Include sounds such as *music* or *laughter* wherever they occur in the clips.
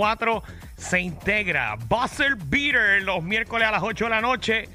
4 se integra. Buzzer Beater los miércoles a las 8 de la noche.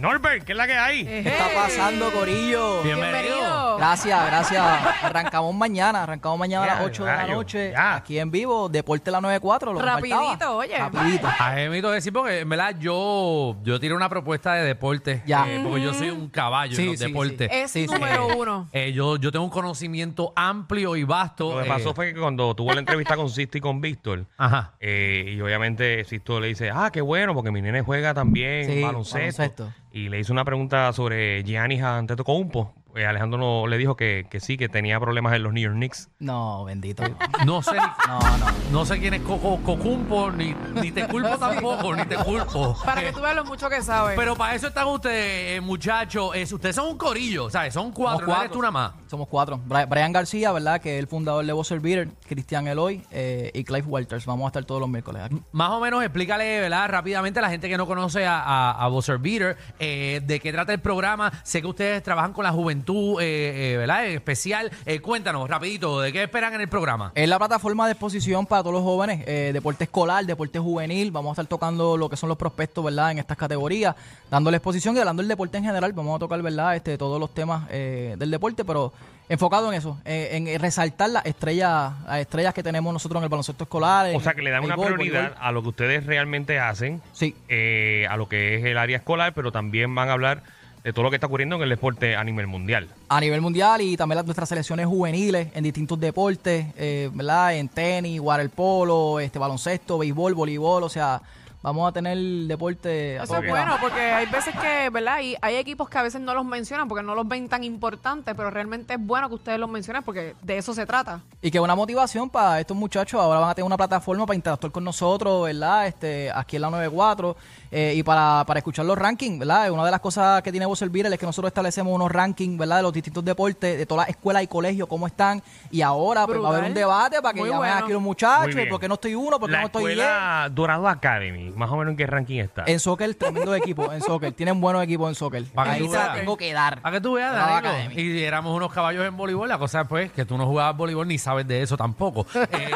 Norbert, ¿qué es la que hay? ¿Qué está pasando, Corillo? Bienvenido. Gracias, *laughs* gracias. Arrancamos mañana, arrancamos mañana a las Ya, 8 de la rayo, noche, ya. aquí en vivo, Deporte la 94. Lo que Rapidito, faltaba. oye. Rapidito. A mí me tengo que decir porque en verdad yo, yo tiré una propuesta de deporte. Ya. eh, porque yo soy un caballo Sí, en los sí, deportes. Es Sí, sí. número Eh, uno. eh, yo, yo tengo un conocimiento amplio y vasto. Lo que eh, pasó fue que cuando tuvo la entrevista con Sisto y con Víctor, Ajá. eh, y obviamente Sisto le dice, ah, qué bueno, porque mi nene juega también Sí, baloncesto. baloncesto. Y le hizo una pregunta sobre Giannis Antetokounmpo. Eh, Alejandro no- le dijo que, que sí, que tenía problemas en los New York Knicks. No, bendito. *laughs* No sé, *laughs* No, no. no sé quién es Coco, Cocumpo, ni, ni te culpo *laughs* tampoco, ni te culpo. Para que tú veas lo mucho que sabes. pero para eso están ustedes, eh, muchachos. Es- ustedes son un corillo, ¿sabes? Son cuatro, no eres tú nada más. Somos cuatro. Bri- Brian García, ¿verdad? Que es el fundador de Buzzer Beater, Cristian Eloy eh, y Clive Walters. Vamos a estar todos los miércoles aquí. Más o menos explícale, ¿verdad? Rápidamente a la gente que no conoce a, a, a Buzzer Beater, eh, de qué trata el programa. Sé que ustedes trabajan con la juventud, eh, eh, ¿verdad? En especial. Eh, cuéntanos, rapidito, ¿de qué esperan en el programa? Es la plataforma de exposición para todos los jóvenes, eh, deporte escolar, deporte juvenil. Vamos a estar tocando lo que son los prospectos, ¿verdad? En estas categorías, dándole exposición y hablando del deporte en general. Vamos a tocar, ¿verdad? Este, todos los temas eh, del deporte, pero enfocado en eso, eh, en resaltar las estrellas, las estrellas que tenemos nosotros en el baloncesto escolar. O en sea, que le dan una béisbol, prioridad a lo que ustedes realmente hacen, Sí. eh, a lo que es el área escolar, pero también van a hablar de todo lo que está ocurriendo en el deporte a nivel mundial. a nivel mundial y también las, nuestras selecciones juveniles en distintos deportes, eh, ¿verdad? En tenis, waterpolo, este, baloncesto, béisbol, voleibol, o sea, vamos a tener deporte. Eso es bueno porque hay veces que, ¿verdad? Y hay equipos que a veces no los mencionan porque no los ven tan importantes, pero realmente es bueno que ustedes los mencionen porque de eso se trata. Y que una motivación para estos muchachos, ahora van a tener una plataforma para interactuar con nosotros, ¿verdad? Este, aquí en la 94 eh, y para, para escuchar los rankings, ¿verdad? Una de las cosas que tiene Buzzer Beater es que nosotros establecemos unos rankings, ¿verdad? De los distintos deportes, de todas las escuelas y colegios, cómo están. Y ahora pues, va a haber un debate para que Muy llamen bueno. aquí los muchachos, bien. y por qué no estoy uno, por qué la no estoy diez. Dorado Academy, más o menos en qué ranking está. En soccer, tremendo equipo, en soccer. Tienen buenos equipos en soccer. Para que Ahí tú se la veas. tengo que dar. Para que tú veas, Dorado Danilo, Academy. y éramos unos caballos en voleibol, la cosa pues que tú no jugabas voleibol ni sabes de eso tampoco. *laughs* Eh,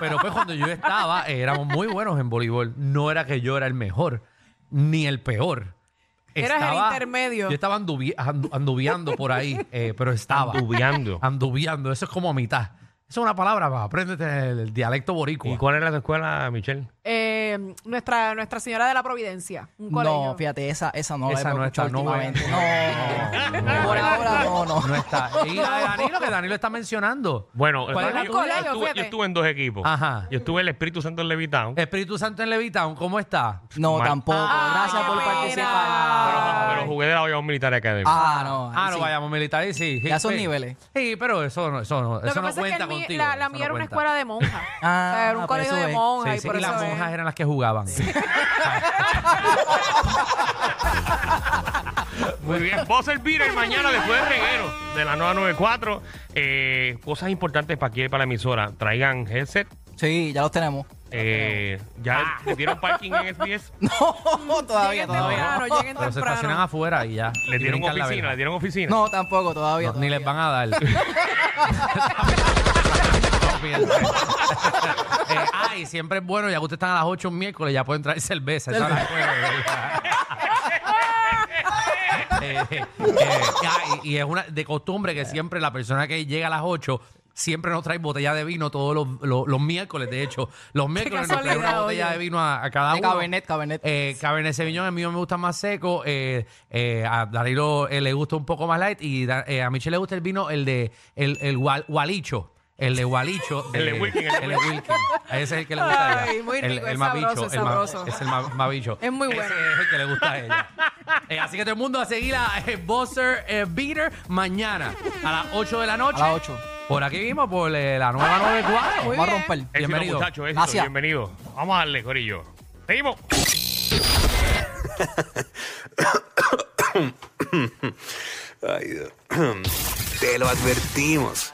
pero pues cuando yo estaba, eh, éramos muy buenos en voleibol. No era que yo era el mejor, ni el peor. Eras el intermedio. Yo estaba anduvi- andu- anduviando por ahí, eh, pero estaba. Anduviando. Anduviando, eso es como a mitad. Es una palabra, va, apréndete el, el dialecto boricua. ¿Y cuál era tu escuela, Michelle? Eh, nuestra, nuestra Señora de la Providencia, un colegio. No, fíjate, esa, esa no la Esa no está, escuchado no últimamente. es. No, no, *laughs* Por ahora no, está. *laughs* Y la de Danilo, que Danilo está mencionando. Bueno, ¿Cuál yo, colegio? estuve, Fíjate. yo estuve en dos equipos. Ajá. Yo estuve en el Espíritu Santo en Levitown. Espíritu Santo en Levitown, ¿cómo está? No, Mal. tampoco. Ah, Gracias qué por pena. participar. pero, pero jugué de la Bayamón Militar Academy. Ah, no. Ah, no sí. vayamos militar, sí, sí. Ya son sí. niveles. Sí, pero eso no, eso no, Lo que eso no pasa es que cuenta el mi- contigo. la, la eso mía no era una cuenta. escuela de monjas. *laughs* Ah, o sea, era un por colegio eso de es. monjas Sí, y sí, por y eso las es. monjas eran las que jugaban. *laughs* Muy bien. Buzzer Beater mañana después del reguero de la 994. Eh, cosas importantes para aquí, para la emisora. Traigan headset. Sí, ya los tenemos. Eh, ¿Ya le dieron parking en *laughs* SBS? No, todavía, Lleguen todavía. temprano, lleguen Pero se estacionan afuera y ya. ¿Le Y dieron brincan la oficina? verja. ¿Le dieron oficina? No, tampoco, todavía. No, ni les van a dar. *laughs* *laughs* eh, ah, y siempre es bueno, ya que ustedes están a las 8 un miércoles, ya pueden traer cerveza. esa la. *laughs* Eh, eh, y, y es una de costumbre que siempre la persona que llega a las 8 siempre nos trae botella de vino todos los, los- los miércoles. De hecho, los *laughs* miércoles nos trae una botella oye. de vino a, a cada De uno. Cabernet, Cabernet. Eh, Cabernet Sauvignon, el mío me gusta más seco. eh, eh, a Darilo eh, le gusta un poco más light. Y da- eh, a Michelle le gusta el vino, el de el, el gual- gualicho. El de Gualicho. El de Wilkin, el de El de Wilkin. Ese es el que le gusta a ella. Ay, muy el, rico, el es más sabroso, bicho. es el más- sabroso. es el más, más bicho. Es muy bueno. Ese es el que le gusta a ella. *laughs* Eh, así que todo el mundo a seguir a eh, Buzzer eh, Beater mañana a las 8 de la noche. A las 8. Por aquí mismo, por eh, la nueva 94. Vamos a romper. Éxito, Bienvenido. muchachos. Éxito, Gracias. bienvenido. Vamos a darle, Corillo. Seguimos. *coughs* Ay, Dios. *coughs* Te lo advertimos.